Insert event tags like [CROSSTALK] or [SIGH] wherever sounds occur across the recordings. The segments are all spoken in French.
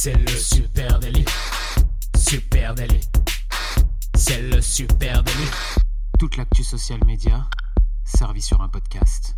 C'est le super délit. Super délit. C'est le super délit. Toute l'actu social média servie sur un podcast.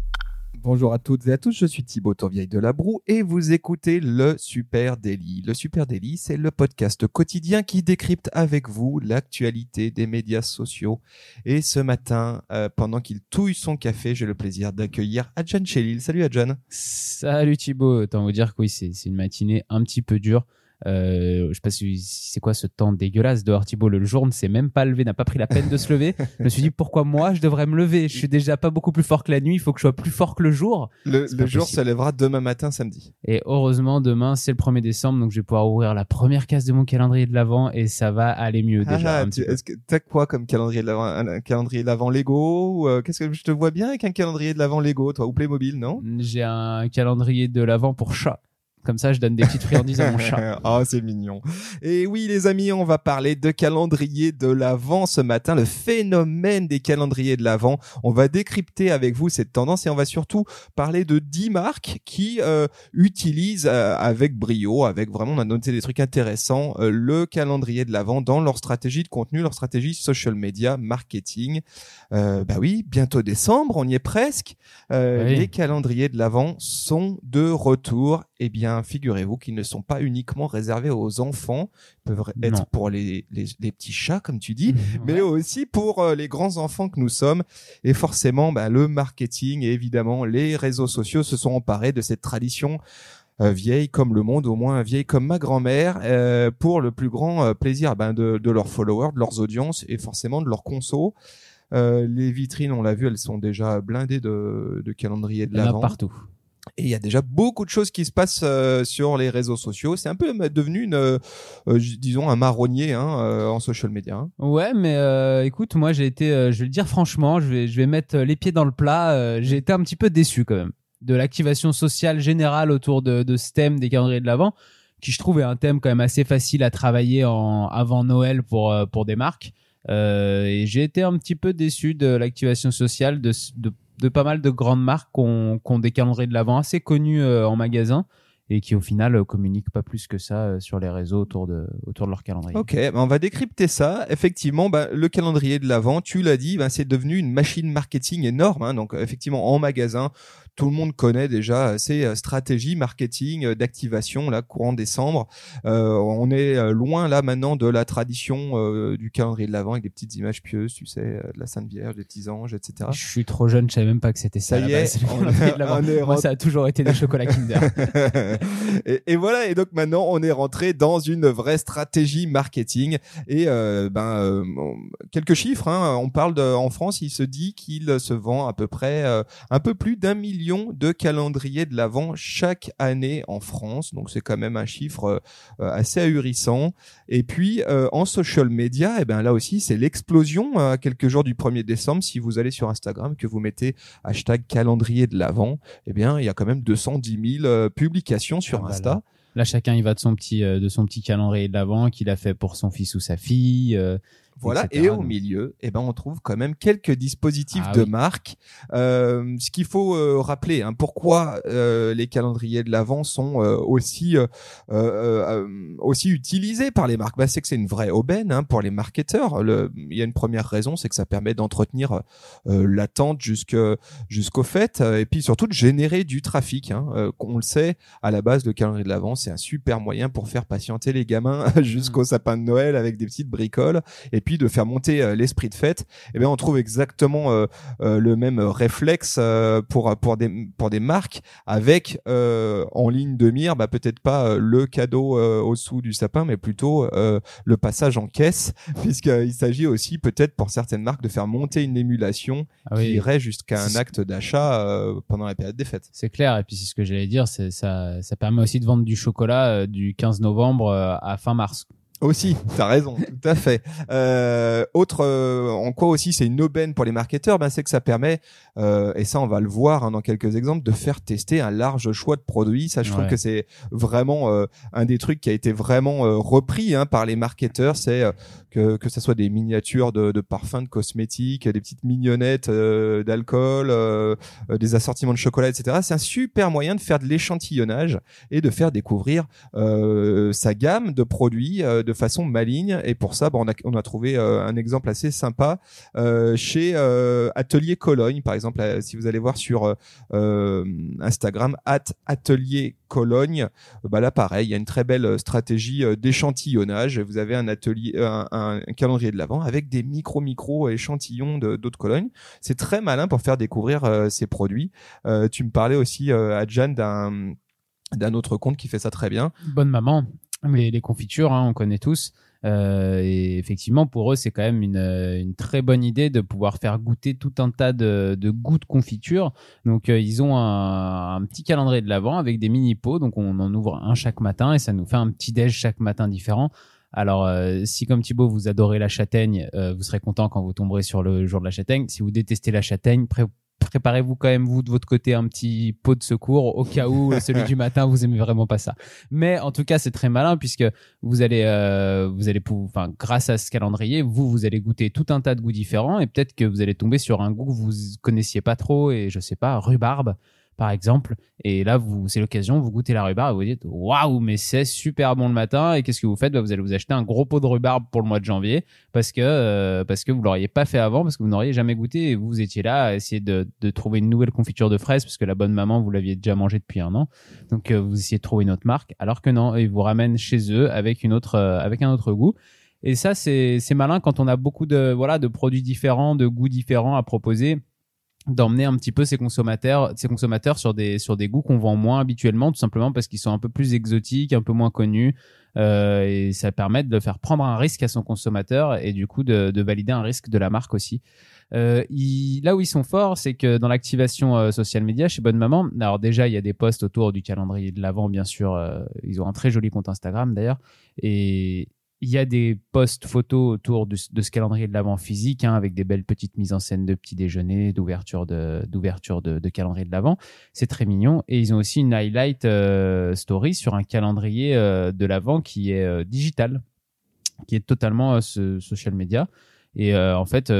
Bonjour à toutes et à tous, je suis Thibaut Tourvieille de la Broue et vous écoutez le Super Daily. Le Super Daily, c'est le podcast quotidien qui décrypte avec vous l'actualité des médias sociaux. Et ce matin, euh, pendant qu'il touille son café, j'ai le plaisir d'accueillir Adjan Chelil. Salut Adjan. Salut Thibaut, autant vous dire que oui, c'est c'est une matinée un petit peu dure. Euh, je sais pas si c'est quoi ce temps dégueulasse dehors Thibaut le jour ne s'est même pas levé n'a pas pris la peine de se lever. [LAUGHS] Je me suis dit pourquoi moi je devrais me lever? Je suis déjà pas beaucoup plus fort que la nuit il faut que je sois plus fort que le jour. Le, jour se lèvera demain matin, samedi. et heureusement demain c'est le 1er décembre donc je vais pouvoir ouvrir la première case de mon calendrier de l'avant et ça va aller mieux déjà Ah, est-ce que t'as quoi comme calendrier de l'avant un, un calendrier de l'avant Lego euh, qu'est-ce que je te vois bien avec un calendrier de l'avant Lego, toi ou Playmobil, non? J'ai un calendrier de l'avant pour chat comme ça je donne des petites friandises à mon chat [LAUGHS] oh, c'est mignon. Et oui, les amis, on va parler de calendrier de l'Avent ce matin, le phénomène des calendriers de l'Avent. On va décrypter avec vous cette tendance et on va surtout parler de 10 marques qui euh, utilisent euh, avec brio, avec vraiment, on a noté des trucs intéressants, euh, le calendrier de l'Avent dans leur stratégie de contenu, leur stratégie social media, marketing. Euh, bah oui, bientôt décembre, on y est presque. Euh, Oui. Les calendriers de l'Avent sont de retour. Eh bien, figurez-vous qu'ils ne sont pas uniquement réservés aux enfants, ils peuvent être Non. pour les, les, les petits chats, comme tu dis, mais Ouais. aussi pour euh, les grands enfants que nous sommes. Et forcément, bah, le marketing et évidemment les réseaux sociaux se sont emparés de cette tradition euh, vieille comme le monde, au moins vieille comme ma grand-mère, euh, pour le plus grand plaisir ben, de, de leurs followers, de leurs audiences et forcément de leurs consos. Les vitrines, on l'a vu, elles sont déjà blindées de, de calendrier de l'avant. partout Et il y a déjà beaucoup de choses qui se passent euh, sur les réseaux sociaux. C'est un peu devenu euh, euh, disons, un marronnier hein, en social media. hein. Ouais, mais écoute, moi j'ai été, je vais le dire franchement, je vais, je vais mettre les pieds dans le plat. j'ai été un petit peu déçu quand même de l'activation sociale générale autour de, ce thème des calendriers de l'avant, qui je trouve est un thème quand même assez facile à travailler en avant Noël pour pour des marques. Et j'ai été un petit peu déçu de l'activation sociale de de pas mal de grandes marques qui ont, des calendriers de l'avant assez connus euh, en magasin et qui au final euh, communiquent pas plus que ça euh, sur les réseaux autour de autour de leur calendrier. Ok, ben on va décrypter ça. Effectivement, bah, le calendrier de l'avant, tu l'as dit, ben, c'est devenu une machine marketing énorme. hein. Donc, effectivement, en magasin, tout le monde connaît déjà euh, ces euh, stratégies marketing euh, d'activation là courant décembre. Euh, on est loin là maintenant de la tradition euh, du calendrier de l'avant avec des petites images pieuses, tu sais, de la Sainte Vierge, des petits anges, etc. Je suis trop jeune, je savais même pas que c'était ça. Ça y est, [LAUGHS] on de Moi, ça a toujours été des chocolats Kinder. [LAUGHS] et, et voilà, et donc maintenant on est rentré dans une vraie stratégie marketing et euh, ben quelques chiffres. Hein, on parle de, en France, il se dit qu'il se vend à peu près un peu plus d'un million de calendriers de l'avant chaque année en France. Donc c'est quand même un chiffre euh, assez ahurissant. Et puis euh, en social media, et ben là aussi c'est l'explosion euh, à quelques jours du 1er décembre. Si vous allez sur Instagram, que vous mettez hashtag calendrier de l'avant, eh bien il y a quand même 210 000 euh, publications sur Ah bah Insta. là. Là, chacun il va de son petit de son petit calendrier de l'avant qu'il a fait pour son fils ou sa fille. Voilà, etc. et au milieu, eh ben, on trouve quand même quelques dispositifs Ah de oui. marque. Euh, ce qu'il faut euh, rappeler, hein, pourquoi euh, les calendriers de l'avant sont euh, aussi euh, euh, aussi utilisés par les marques, bah, c'est que c'est une vraie aubaine hein, pour les marketeurs. Le- Il y a une première raison, c'est que ça permet d'entretenir euh, l'attente jusque jusqu'au fait, et puis surtout de générer du trafic. Hein, qu'on le sait, à la base, le calendrier de l'avant, c'est un super moyen pour faire patienter les gamins [LAUGHS] jusqu'au sapin de Noël avec des petites bricoles et puis de faire monter euh, l'esprit de fête, eh bien on trouve exactement euh, euh, le même réflexe euh, pour pour des pour des marques avec euh, en ligne de mire, bah peut-être pas le cadeau euh, au dessous du sapin, mais plutôt euh, le passage en caisse, [LAUGHS] puisqu'il s'agit aussi peut-être pour certaines marques de faire monter une émulation ah qui irait jusqu'à un acte d'achat euh, pendant la période des fêtes. c'est clair. Et puis c'est ce que j'allais dire, c'est ça ça permet aussi de vendre du chocolat euh, du 15 novembre euh, à fin mars. Aussi, t'as raison, tout à fait. Euh, autre, euh, en quoi aussi c'est une aubaine pour les marketeurs, ben c'est que ça permet, euh, et ça on va le voir hein, dans quelques exemples, de faire tester un large choix de produits. Ça, je trouve que c'est vraiment euh, un des trucs qui a été vraiment euh, repris hein, par les marketeurs, c'est euh, que que ça soit des miniatures de, de parfums, de cosmétiques, des petites mignonnettes euh, d'alcool, des assortiments de chocolat, etc. C'est un super moyen de faire de l'échantillonnage et de faire découvrir euh, sa gamme de produits euh, de façon maligne. Et pour ça, bon, on, a, trouvé euh, un exemple assez sympa euh, chez euh, Atelier Cologne, par exemple. si vous allez voir sur Instagram, at Atelier Cologne, bah là pareil, il y a une très belle stratégie d'échantillonnage. Vous avez un atelier, un, calendrier de l'avant avec des micro micro échantillons de d'eau de Cologne. C'est très malin pour faire découvrir ces produits. Tu me parlais aussi, euh, Adjan, d'un d'un autre compte qui fait ça très bien. Bonne maman. Les, les confitures, hein, on connaît tous. Euh, effectivement, pour eux, c'est quand même une, euh, une très bonne idée de pouvoir faire goûter tout un tas de, de goûts de confiture. Donc, euh, ils ont un, un petit calendrier de l'avant avec des mini pots. Donc, on en ouvre un chaque matin et ça nous fait un petit déj chaque matin différent. Alors, euh, si comme Thibaut, vous adorez la châtaigne, euh, vous serez content quand vous tomberez sur le jour de la châtaigne. Si vous détestez la châtaigne, pré- préparez-vous quand même, vous, de votre côté, un petit pot de secours au cas où [LAUGHS] celui du matin, vous aimez vraiment pas ça. Mais en tout cas, c'est très malin puisque vous allez, euh, vous allez, enfin, grâce à ce calendrier, vous, vous allez goûter tout un tas de goûts différents et peut-être que vous allez tomber sur un goût que vous connaissiez pas trop et je sais pas, rhubarbe par exemple. Et là, vous, c'est l'occasion, vous goûtez la rhubarbe et vous dites waouh, mais c'est super bon le matin. Et qu'est-ce que vous faites? Bah, Vous allez vous acheter un gros pot de rhubarbe pour le mois de janvier parce que euh, parce que vous l'auriez pas fait avant, parce que vous n'auriez jamais goûté et vous étiez là à essayer de, de trouver une nouvelle confiture de fraises parce que la bonne maman vous l'aviez déjà mangé depuis un an. Donc euh, vous essayez de trouver une autre marque, alors que non, ils vous ramènent chez eux avec une autre euh, avec un autre goût. Et ça c'est c'est malin quand on a beaucoup de voilà de produits différents, de goûts différents à proposer d'emmener un petit peu ces consommateurs ces consommateurs sur des sur des goûts qu'on vend moins habituellement tout simplement parce qu'ils sont un peu plus exotiques un peu moins connus euh, et ça permet de faire prendre un risque à son consommateur et du coup de, de valider un risque de la marque aussi euh, là où ils sont forts, c'est que dans l'activation euh, social media chez Bonne Maman, alors déjà il y a des posts autour du calendrier de l'avant, bien sûr. euh, ils ont un très joli compte Instagram d'ailleurs, et il y a des posts photos autour de, ce- calendrier de l'avant physique, hein, avec des belles petites mises en scène de petit déjeuner, d'ouverture de calendrier de l'avant. C'est très mignon. Et ils ont aussi une highlight euh, story sur un calendrier euh, de l'avant qui est euh, digital, qui est totalement social media. Et en fait,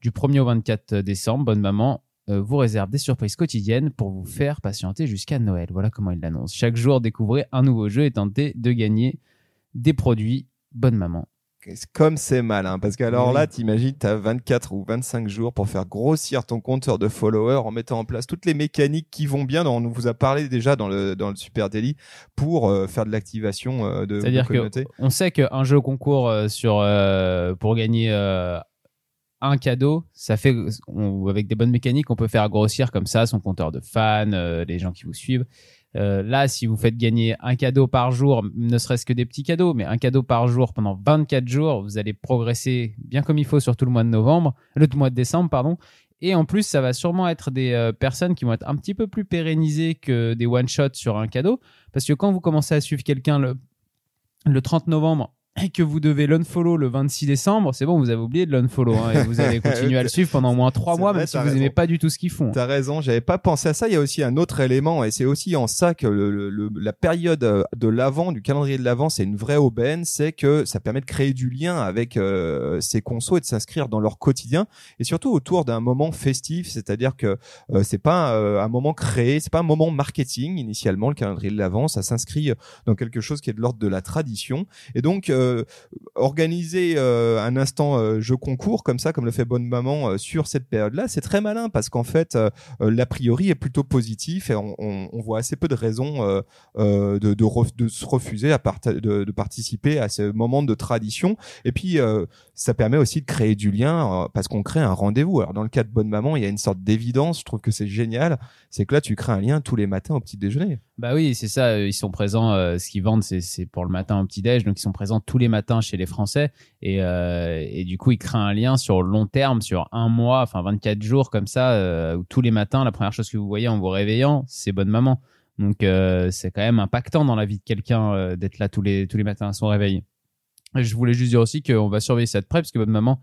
du 1er au 24 décembre, Bonne Maman vous réserve des surprises quotidiennes pour vous faire patienter jusqu'à Noël. Voilà comment il l'annonce. Chaque jour, découvrez un nouveau jeu et tentez de gagner des produits Bonne Maman. Comme c'est malin, parce qu'alors Oui. là, t'imagines, t'as 24 ou 25 jours pour faire grossir ton compteur de followers en mettant en place toutes les mécaniques qui vont bien. dont On vous a parlé déjà dans le dans le Super Daily pour euh, faire de l'activation euh, de, C'est-à-dire communauté. qu'on sait qu'un jeu concours euh, sur, pour gagner un cadeau, ça fait, on- avec des bonnes mécaniques, on peut faire grossir comme ça son compteur de fans, les gens qui vous suivent. Euh, là, si vous faites gagner un cadeau par jour, ne serait-ce que des petits cadeaux, mais un cadeau par jour pendant 24 jours, vous allez progresser bien comme il faut sur tout le mois de novembre, le mois de décembre, pardon. Et en plus, ça va sûrement être des euh, personnes qui vont être un petit peu plus pérennisées que des one-shots sur un cadeau. Parce que quand vous commencez à suivre quelqu'un le, le 30 novembre et que vous devez l'unfollow le 26 décembre, c'est bon, vous avez oublié de l'unfollow hein, et vous allez [LAUGHS] continuer à le suivre pendant au moins trois mois, vrai, même si vous n'aimez pas du tout ce qu'ils font. T'as raison, j'avais pas pensé à ça. Il y a aussi un autre élément, et c'est aussi en ça que le, le- la période euh, de l'avant, du calendrier de l'avant, c'est une vraie aubaine. C'est que ça permet de créer du lien avec euh, ces consos et de s'inscrire dans leur quotidien, et surtout autour d'un moment festif. C'est-à-dire que euh, c'est pas euh, un moment créé, c'est pas un moment marketing initialement. Le calendrier de l'avant, ça s'inscrit dans quelque chose qui est de l'ordre de la tradition, et donc euh, organiser euh, un instant euh, jeu concours comme ça, comme le fait Bonne Maman sur cette période-là, c'est très malin parce qu'en fait, l'a priori est plutôt positif et on, voit assez peu de raisons de, se refuser à de, de participer à ce moment de tradition. Et puis, ça permet aussi de créer du lien parce qu'on crée un rendez-vous. Alors, dans le cas de Bonne Maman, il y a une sorte d'évidence. Je trouve que c'est génial. C'est que là, tu crées un lien tous les matins au petit déjeuner. Bah oui, c'est ça. euh, Ils sont présents. euh, ce qu'ils vendent, c'est pour le matin au petit déj, donc ils sont présents tous les matins chez les Français. Et, euh, et du coup, ils créent un lien sur le long terme, sur un mois, enfin 24 jours comme ça, euh, tous les matins, la première chose que vous voyez en vous réveillant, c'est bonne maman. Donc euh, c'est quand même impactant dans la vie de quelqu'un euh, d'être là tous les tous les matins à son réveil. Je voulais juste dire aussi qu'on va surveiller de près parce que votre maman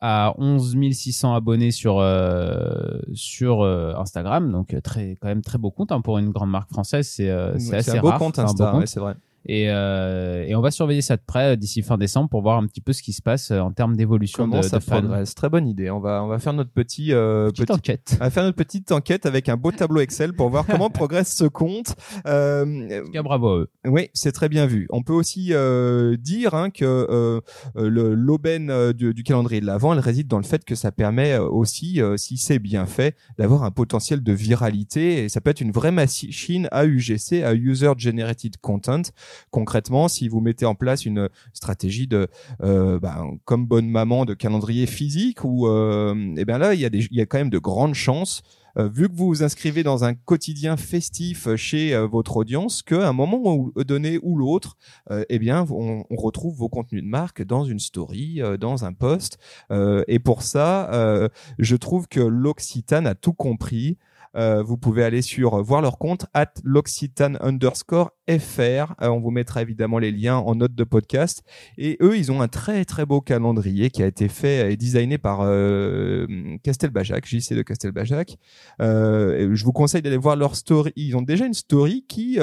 a 11 600 abonnés sur euh, sur euh, Instagram, donc euh, très quand même très beau compte hein, pour une grande marque française. C'est euh, c'est assez un beau rare. compte Insta, ouais, c'est vrai. Et, euh, et on va surveiller ça de près euh, d'ici fin décembre pour voir un petit peu ce qui se passe euh, en termes d'évolution Comment de, ça de progresse? Très bonne idée. On va on va faire notre petit euh, Petite petit enquête. On va faire notre petite enquête avec un beau tableau Excel pour voir comment [LAUGHS] progresse ce compte. Euh, cas, bravo à eux. oui, c'est très bien vu. On peut aussi euh, dire hein, que euh, l'aubaine du, du calendrier de l'Avent, elle réside dans le fait que ça permet aussi, si c'est bien fait, d'avoir un potentiel de viralité et ça peut être une vraie machine à UGC, à User Generated Content. Concrètement, si vous mettez en place une stratégie de, euh, ben, comme bonne maman, de calendrier physique, ou euh, eh bien là, il y a des, il y a quand même de grandes chances euh, vu que vous vous inscrivez dans un quotidien festif chez euh, votre audience, qu'à un moment donné ou l'autre, euh, eh bien, on, on retrouve vos contenus de marque dans une story, euh, dans un post. Euh, et pour ça, je trouve que l'Occitane a tout compris. Euh, vous pouvez aller sur euh, voir leur compte at l'Occitane underscore fr. Euh, on vous mettra évidemment les liens en note de podcast. Et eux, ils ont un très très beau calendrier qui a été fait et designé par Castelbajac, JC de Castelbajac. Je vous conseille d'aller voir leur story. Ils ont déjà une story qui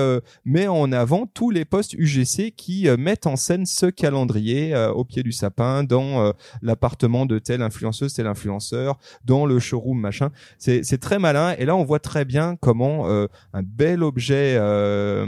met en avant tous les posts UGC qui mettent en scène ce calendrier au pied du sapin, dans l'appartement de telle influenceuse, tel influenceur, dans le showroom, machin. C'est très malin. Et là, on voit très bien comment euh, un bel objet euh,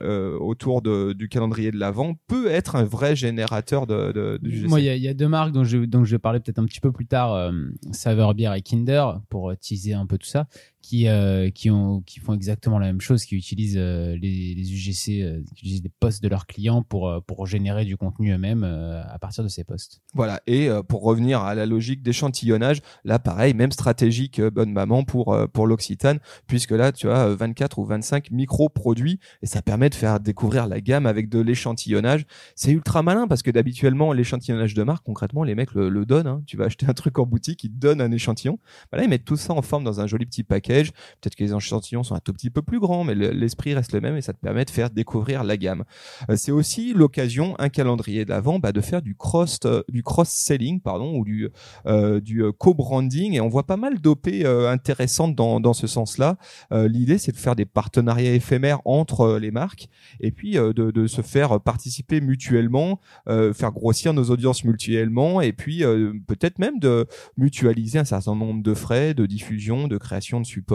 euh, autour du calendrier de l'Avent peut être un vrai générateur de, de. Moi, il y, a- deux marques dont je, vais parler peut-être un petit peu plus tard, Saveur Bière et Kinder, pour teaser un peu tout ça, qui, euh, qui, ont, qui font exactement la même chose, qui utilisent euh, les, les UGC, euh, qui utilisent des posts de leurs clients pour, pour générer du contenu eux-mêmes à partir de ces posts. Voilà. Et pour revenir à la logique d'échantillonnage, là, pareil, même stratégie que Bonne Maman pour pour l'Occitane, puisque là, tu as euh, 24 ou 25 micro-produits et ça permet de faire découvrir la gamme avec de l'échantillonnage. C'est ultra malin parce que d'habituellement, l'échantillonnage de marque, concrètement, les mecs le, donnent. hein. Tu vas acheter un truc en boutique, ils te donnent un échantillon. Bah là, ils mettent tout ça en forme dans un joli petit Peut-être que les échantillons sont un tout petit peu plus grands, mais le- l'esprit reste le même et ça te permet de faire découvrir la gamme. Euh, c'est aussi l'occasion, un calendrier d'avant, bah, de faire du cross, euh, du cross-selling, pardon, ou du, euh, co-branding. Et on voit pas mal d'OP intéressantes dans, ce sens-là. L'idée, c'est de faire des partenariats éphémères entre les marques et puis de, de se faire participer mutuellement, faire grossir nos audiences mutuellement et puis peut-être même de mutualiser un certain nombre de frais, de diffusion, de création de support.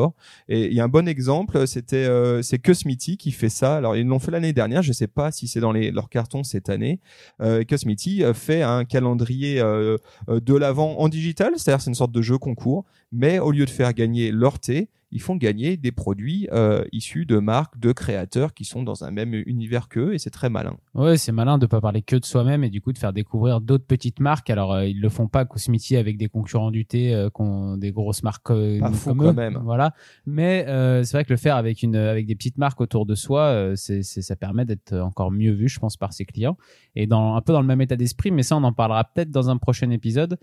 Et il y a un bon exemple, c'était euh, c'est Cosmity qui fait ça. Alors ils l'ont fait l'année dernière, je sais pas si c'est dans les, leurs cartons cette année. Euh, euh, fait un calendrier euh, de l'avant en digital, c'est-à-dire c'est une sorte de jeu concours, mais au lieu de faire gagner leur thé, ils font gagner des produits euh, issus de marques, de créateurs qui sont dans un même univers qu'eux et c'est très malin. Ouais, c'est malin de pas parler que de soi-même et du coup de faire découvrir d'autres petites marques. Alors euh, ils le font pas Cosmiti avec des concurrents du thé, euh, qui ont des grosses marques euh, Pas fou comme quand eux. même. Voilà, mais euh, c'est vrai que le faire avec une avec des petites marques autour de soi, euh, c'est c'est- ça permet d'être encore mieux vu, je pense, par ses clients et dans un peu dans le même état d'esprit. Mais ça, on en parlera peut-être dans un prochain épisode.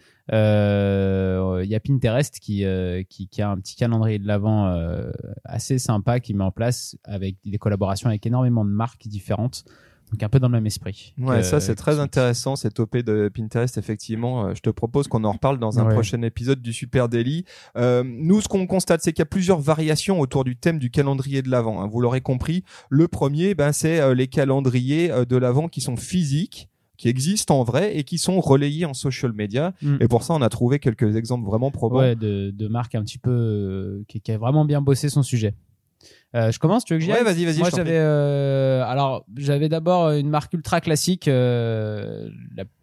Euh, Il y a Pinterest qui euh, qui, qui a un petit calendrier de l'avant euh, assez sympa qui met en place avec des collaborations avec énormément de marques différentes. Donc un peu dans le même esprit. Ouais, que- ça c'est très intéressant cette OP de Pinterest effectivement. Euh, je te propose qu'on en reparle dans un Ouais. prochain épisode du Super Daily. Euh, nous, ce qu'on constate, c'est qu'il y a plusieurs variations autour du thème du calendrier de l'avant. Vous l'aurez compris. Le premier, ben c'est les calendriers de l'avant qui sont physiques qui existent en vrai et qui sont relayés en social media. Mm. Et pour ça, on a trouvé quelques exemples vraiment probants. Ouais, de, de marque un petit peu euh, qui, qui a vraiment bien bossé son sujet. Euh, je commence, tu veux que j'y Ouais, vas-y, vas-y, Moi, j'avais, euh, alors, j'avais d'abord une marque ultra classique, euh,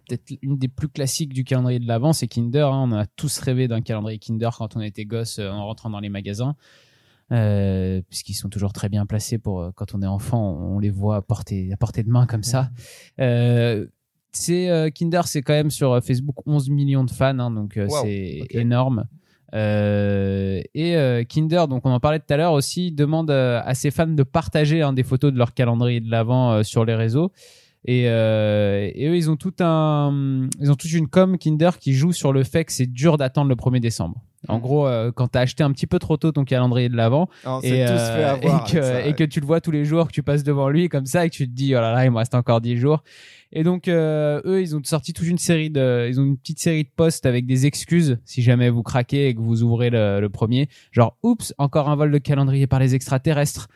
peut-être une des plus classiques du calendrier de l'avant, c'est Kinder. hein. On a tous rêvé d'un calendrier Kinder quand on était gosse euh, en rentrant dans les magasins. Euh, puisqu'ils sont toujours très bien placés pour euh, quand on est enfant, on les voit à portée, à portée de main comme ça. Euh, c'est euh, Kinder, c'est quand même sur euh, Facebook 11 millions de fans, hein, donc euh, Wow, c'est énorme. Euh, et euh, Kinder, donc on en parlait tout à l'heure aussi, demande euh, à ses fans de partager hein, des photos de leur calendrier de l'avant sur les réseaux. Et, euh, et eux, ils ont tout un, ils ont toute une com Kinder qui joue sur le fait que c'est dur d'attendre le 1er décembre. En gros, euh, quand t'as acheté un petit peu trop tôt ton calendrier de l'avant et, euh, et, que, ça, et ouais. que tu le vois tous les jours, que tu passes devant lui comme ça et que tu te dis oh là là, il me reste encore 10 jours. Et donc euh, eux, ils ont sorti toute une série de, ils ont une petite série de posts avec des excuses si jamais vous craquez et que vous ouvrez le, le premier. Genre, oups, encore un vol de calendrier par les extraterrestres.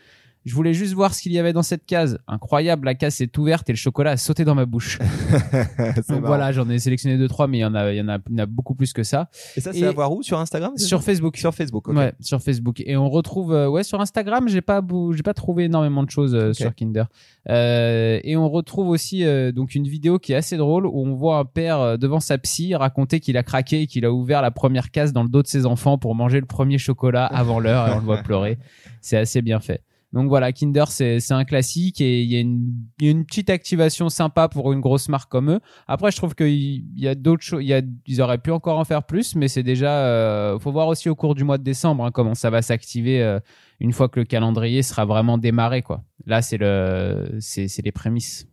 Je voulais juste voir ce qu'il y avait dans cette case. Incroyable, la case est ouverte et le chocolat a sauté dans ma bouche. [LAUGHS] Donc marrant. voilà, j'en ai sélectionné deux trois, mais il y en a, il y en a, il y en a beaucoup plus que ça. Et ça, c'est à voir où? Sur Instagram Sur Facebook. Sur Facebook, ok. Ouais, sur Facebook. Et on retrouve, euh, ouais, sur Instagram, j'ai pas, j'ai pas trouvé énormément de choses euh, sur Kinder. Euh, et on retrouve aussi euh, donc une vidéo qui est assez drôle où on voit un père devant sa psy raconter qu'il a craqué et qu'il a ouvert la première case dans le dos de ses enfants pour manger le premier chocolat avant l'heure et on le voit pleurer. [LAUGHS] C'est assez bien fait. Donc voilà, Kinder, c'est un classique et il y, a une- y a une petite activation sympa pour une grosse marque comme eux. Après, je trouve qu'il y a d'autres choses. Ils auraient pu encore en faire plus, mais c'est déjà. Euh, faut voir aussi au cours du mois de décembre hein, comment ça va s'activer euh, une fois que le calendrier sera vraiment démarré. Quoi. Là, c'est le, c'est les prémices.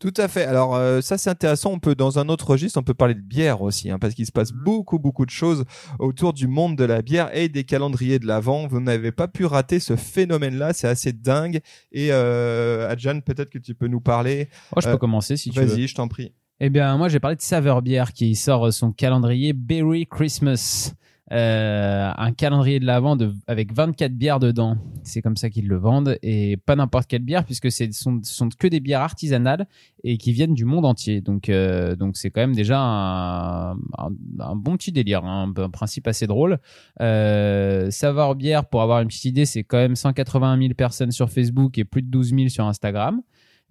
Tout à fait. Alors euh, ça c'est intéressant. On peut dans un autre registre, on peut parler de bière aussi, hein, parce qu'il se passe Mhm. beaucoup beaucoup de choses autour du monde de la bière et des calendriers de l'avant. Vous n'avez pas pu rater ce phénomène-là. C'est assez dingue. Et euh, Adjan, peut-être que tu peux nous parler. Oh, je Euh, peux commencer si tu veux. Vas-y, je t'en prie. Eh bien, moi, j'ai parlé de Saveur Bière qui sort son calendrier Berry Christmas. Euh, un calendrier de l'avant de, avec 24 bières dedans. C'est comme ça qu'ils le vendent. Et pas n'importe quelle bière, puisque ce sont, sont que des bières artisanales et qui viennent du monde entier. Donc, euh, donc c'est quand même déjà un, un, bon petit délire, hein, un, principe assez drôle. Euh, Saveur Bière, pour avoir une petite idée, c'est quand même 181 000 personnes sur Facebook et plus de 12 000 sur Instagram.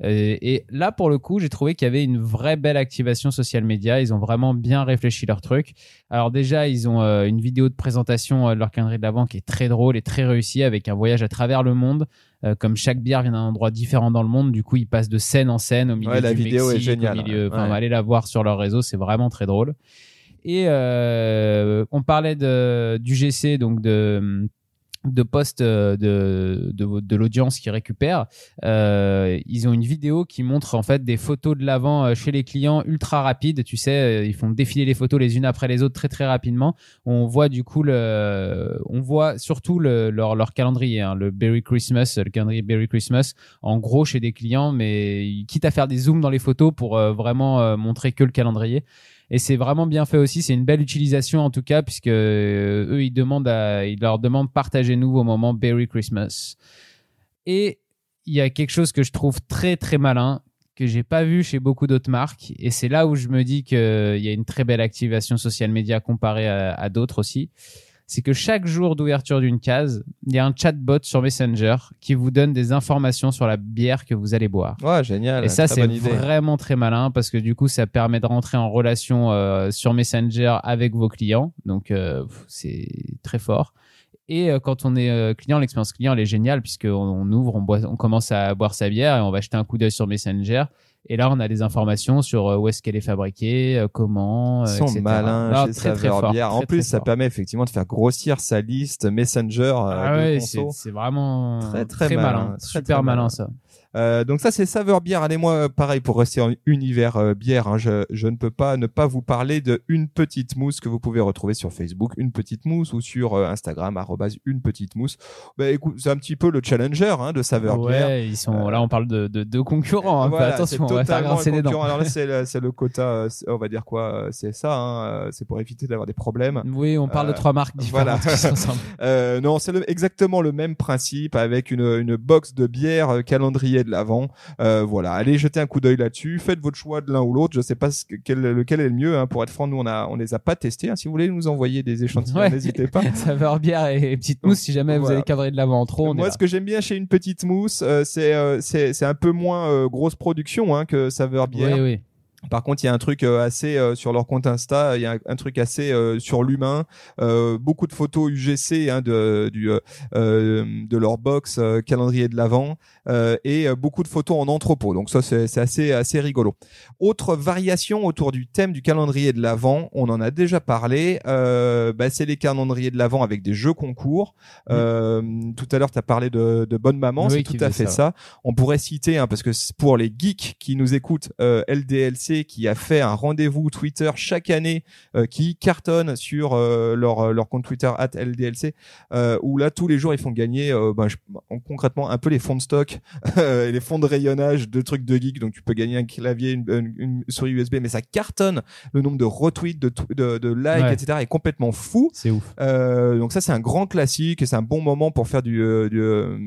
Euh, et là, pour le coup, j'ai trouvé qu'il y avait une vraie belle activation social média. Ils ont vraiment bien réfléchi leur truc. Alors déjà, ils ont euh, une vidéo de présentation euh, de leur calendrier de l'avant qui est très drôle et très réussie avec un voyage à travers le monde. Euh, comme chaque bière vient d'un endroit différent dans le monde, du coup, ils passent de scène en scène au milieu Ouais, la du vidéo est géniale, Au milieu, enfin, ouais. allez la voir sur leur réseau, c'est vraiment très drôle. Et euh, on parlait de, du GC, donc de de postes euh, de, de, de l'audience qui récupère. Euh, ils ont une vidéo qui montre en fait des photos de l'avant euh, chez les clients ultra rapides. Tu sais, euh, ils font défiler les photos les unes après les autres très très rapidement. On voit du coup le, on voit surtout le, leur, leur calendrier, hein, le Berry Christmas, le calendrier Berry Christmas, en gros chez des clients, mais quitte à faire des zooms dans les photos pour vraiment montrer que le calendrier. Et c'est vraiment bien fait aussi. C'est une belle utilisation en tout cas, puisque euh, eux ils demandent, à, ils leur demandent partagez-nous vos moments Berry Christmas. Et il y a quelque chose que je trouve très très malin que j'ai pas vu chez beaucoup d'autres marques et c'est là où je me dis qu'il y a une très belle activation social media comparée à d'autres aussi c'est que chaque jour d'ouverture d'une case il y a un chatbot sur Messenger qui vous donne des informations sur la bière que vous allez boire Ouais, génial. et ça, c'est vraiment très malin parce que du coup, ça permet de rentrer en relation euh, sur Messenger avec vos clients. Donc, euh, c'est très fort. Et euh, quand on est client, l'expérience client, elle est géniale puisqu'on on ouvre, on, boit, on commence à boire sa bière et on va jeter un coup d'œil sur Messenger. Et là, on a des informations sur euh, où est-ce qu'elle est fabriquée, euh, comment, euh, Ils sont etc. malins Non, chez très, très fort, Bière. En plus, ça fort. permet effectivement de faire grossir sa liste Messenger Ah ouais, c'est vraiment Très, très malin, malin, très, super très malin, malin. ça. Euh, donc ça c'est saveur bière. Allez moi euh, pareil pour rester en univers euh, bière. hein, je, je ne peux pas ne pas vous parler de une petite mousse que vous pouvez retrouver sur Facebook, une petite mousse ou sur euh, Instagram une petite mousse. Bah écoute, c'est un petit peu le challenger hein, de saveur bière. Ouais, ils sont là. On parle de de, de concurrents. hein. Voilà, attention, on va faire grincer les dents. Alors là, c'est le, [LAUGHS] quota, on va dire quoi, c'est ça, c'est pour éviter d'avoir des problèmes. Oui, on parle de trois marques différentes voilà. [LAUGHS] non, c'est exactement le même principe avec une, une box de bière calendrier de l'avant. Euh, voilà, allez jeter un coup d'œil là-dessus. Faites votre choix de l'un ou l'autre. Je sais pas ce que- quel, lequel est le mieux. Hein. Pour être franc, nous on a, on les a pas testés. Hein. Si vous voulez nous envoyer des échantillons, [LAUGHS] Ouais. n'hésitez pas. [LAUGHS] Saveur bière et petite mousse. Si jamais vous avez cadré de l'avant en trop, on Moi, ce que j'aime bien chez une petite mousse, euh, c'est euh, c'est c'est un peu moins euh, grosse production hein, que saveur bière. Oui, oui. Par contre, il y a un truc euh, assez euh, sur leur compte Insta, il y a un, un truc assez euh, sur l'humain, euh, beaucoup de photos UGC hein, de du de leur box euh, calendrier de l'avant et beaucoup de photos en entrepôt. Donc ça c'est assez assez rigolo. Autre variation autour du thème du calendrier de l'avant, on en a déjà parlé. Euh, bah, c'est les calendriers de l'avant avec des jeux concours. Euh, tout à l'heure, tu as parlé de, de Bonne Maman, Oui, c'est tout à fait ça. ça. On pourrait citer, hein, parce que c'est pour les geeks qui nous écoutent, euh, Qui a fait un rendez-vous Twitter chaque année euh, qui cartonne sur euh, leur, euh, leur compte Twitter at LDLC, où là tous les jours ils font gagner ben, je- concrètement un peu les fonds de stock, [LAUGHS] et les fonds de rayonnage de trucs de geek. Donc tu peux gagner un clavier, une, une- une souris USB, mais ça cartonne. Le nombre de retweets, de, de, de likes, Ouais. etc. est complètement fou. C'est ouf. Donc ça c'est un grand classique et c'est un bon moment pour faire du, du,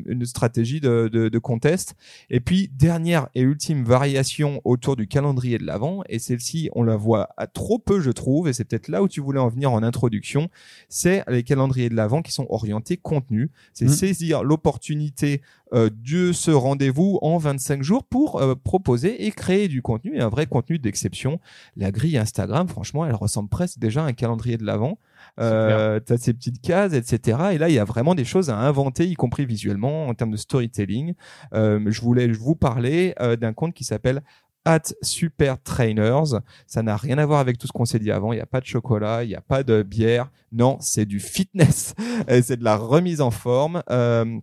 une stratégie de, de, de contest. Et puis dernière et ultime variation autour du calendrier de l'avant et celle-ci on la voit à trop peu je trouve et c'est peut-être là où tu voulais en venir en introduction. C'est les calendriers de l'avant qui sont orientés contenu. C'est Mhm. saisir l'opportunité euh, de ce rendez-vous en 25 jours pour euh, proposer et créer du contenu et un vrai contenu d'exception. La grille Instagram franchement elle ressemble presque déjà à un calendrier de l'avant. Euh, t'as ces petites cases, etc. Et là, il y a vraiment des choses à inventer, y compris visuellement, en termes de storytelling. Euh, je voulais vous parler euh, d'un compte qui s'appelle at Super Trainers. Ça n'a rien à voir avec tout ce qu'on s'est dit avant. Il n'y a pas de chocolat, il n'y a pas de bière. Non, c'est du fitness. [LAUGHS] C'est de la remise en forme. Euh,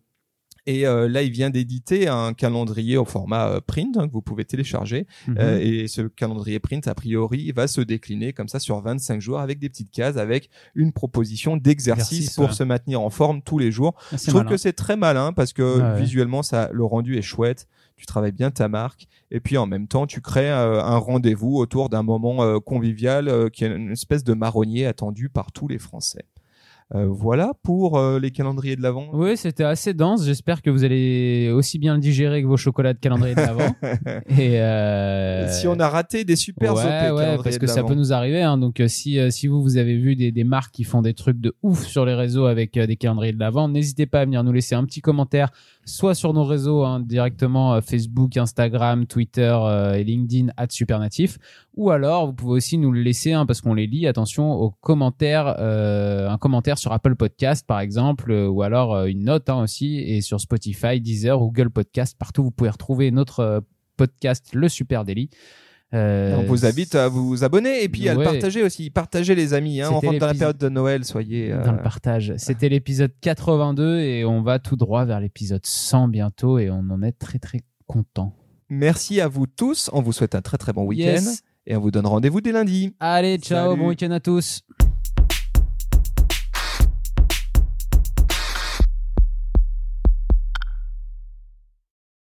et euh, là, il vient d'éditer un calendrier au format euh, print hein, que vous pouvez télécharger. Mhm. Euh, et ce calendrier print, a priori, va se décliner comme ça sur 25 jours avec des petites cases, avec une proposition d'exercice Exercice, pour ouais. se maintenir en forme tous les jours. Ah, Je trouve malin. que c'est très malin parce que ouais. visuellement, ça, le rendu est chouette. Tu travailles bien ta marque et puis en même temps, tu crées euh, un rendez-vous autour d'un moment euh, convivial euh, qui est une espèce de marronnier attendu par tous les Français. Euh, voilà pour euh, les calendriers de l'avant. Oui, c'était assez dense. J'espère que vous allez aussi bien le digérer que vos chocolats de calendrier de l'avant. [LAUGHS] Et euh... Si on a raté des super ouais, OP ouais, parce que ça peut nous arriver. Hein. Donc, si si vous vous avez vu des, des marques qui font des trucs de ouf sur les réseaux avec des calendriers de l'avant, n'hésitez pas à venir nous laisser un petit commentaire, soit sur nos réseaux hein, directement euh, Facebook, Instagram, Twitter euh, et LinkedIn @supernatif, ou alors vous pouvez aussi nous le laisser hein, parce qu'on les lit. Attention aux commentaires, euh, un commentaire sur Apple Podcast par exemple, ou alors une note hein, aussi, et sur Spotify, Deezer, Google Podcast, partout vous pouvez retrouver notre podcast Le Super Daily. Euh, On vous invite à vous abonner et puis à le partager aussi. Partagez les amis. Hein. On rentre dans la période de Noël, soyez. euh, dans le partage. C'était l'épisode 82 et on va tout droit vers l'épisode 100 bientôt et on en est très très content. Merci à vous tous. On vous souhaite un très très bon week-end Yes. et on vous donne rendez-vous dès lundi. Allez, ciao, Salut. bon week-end à tous.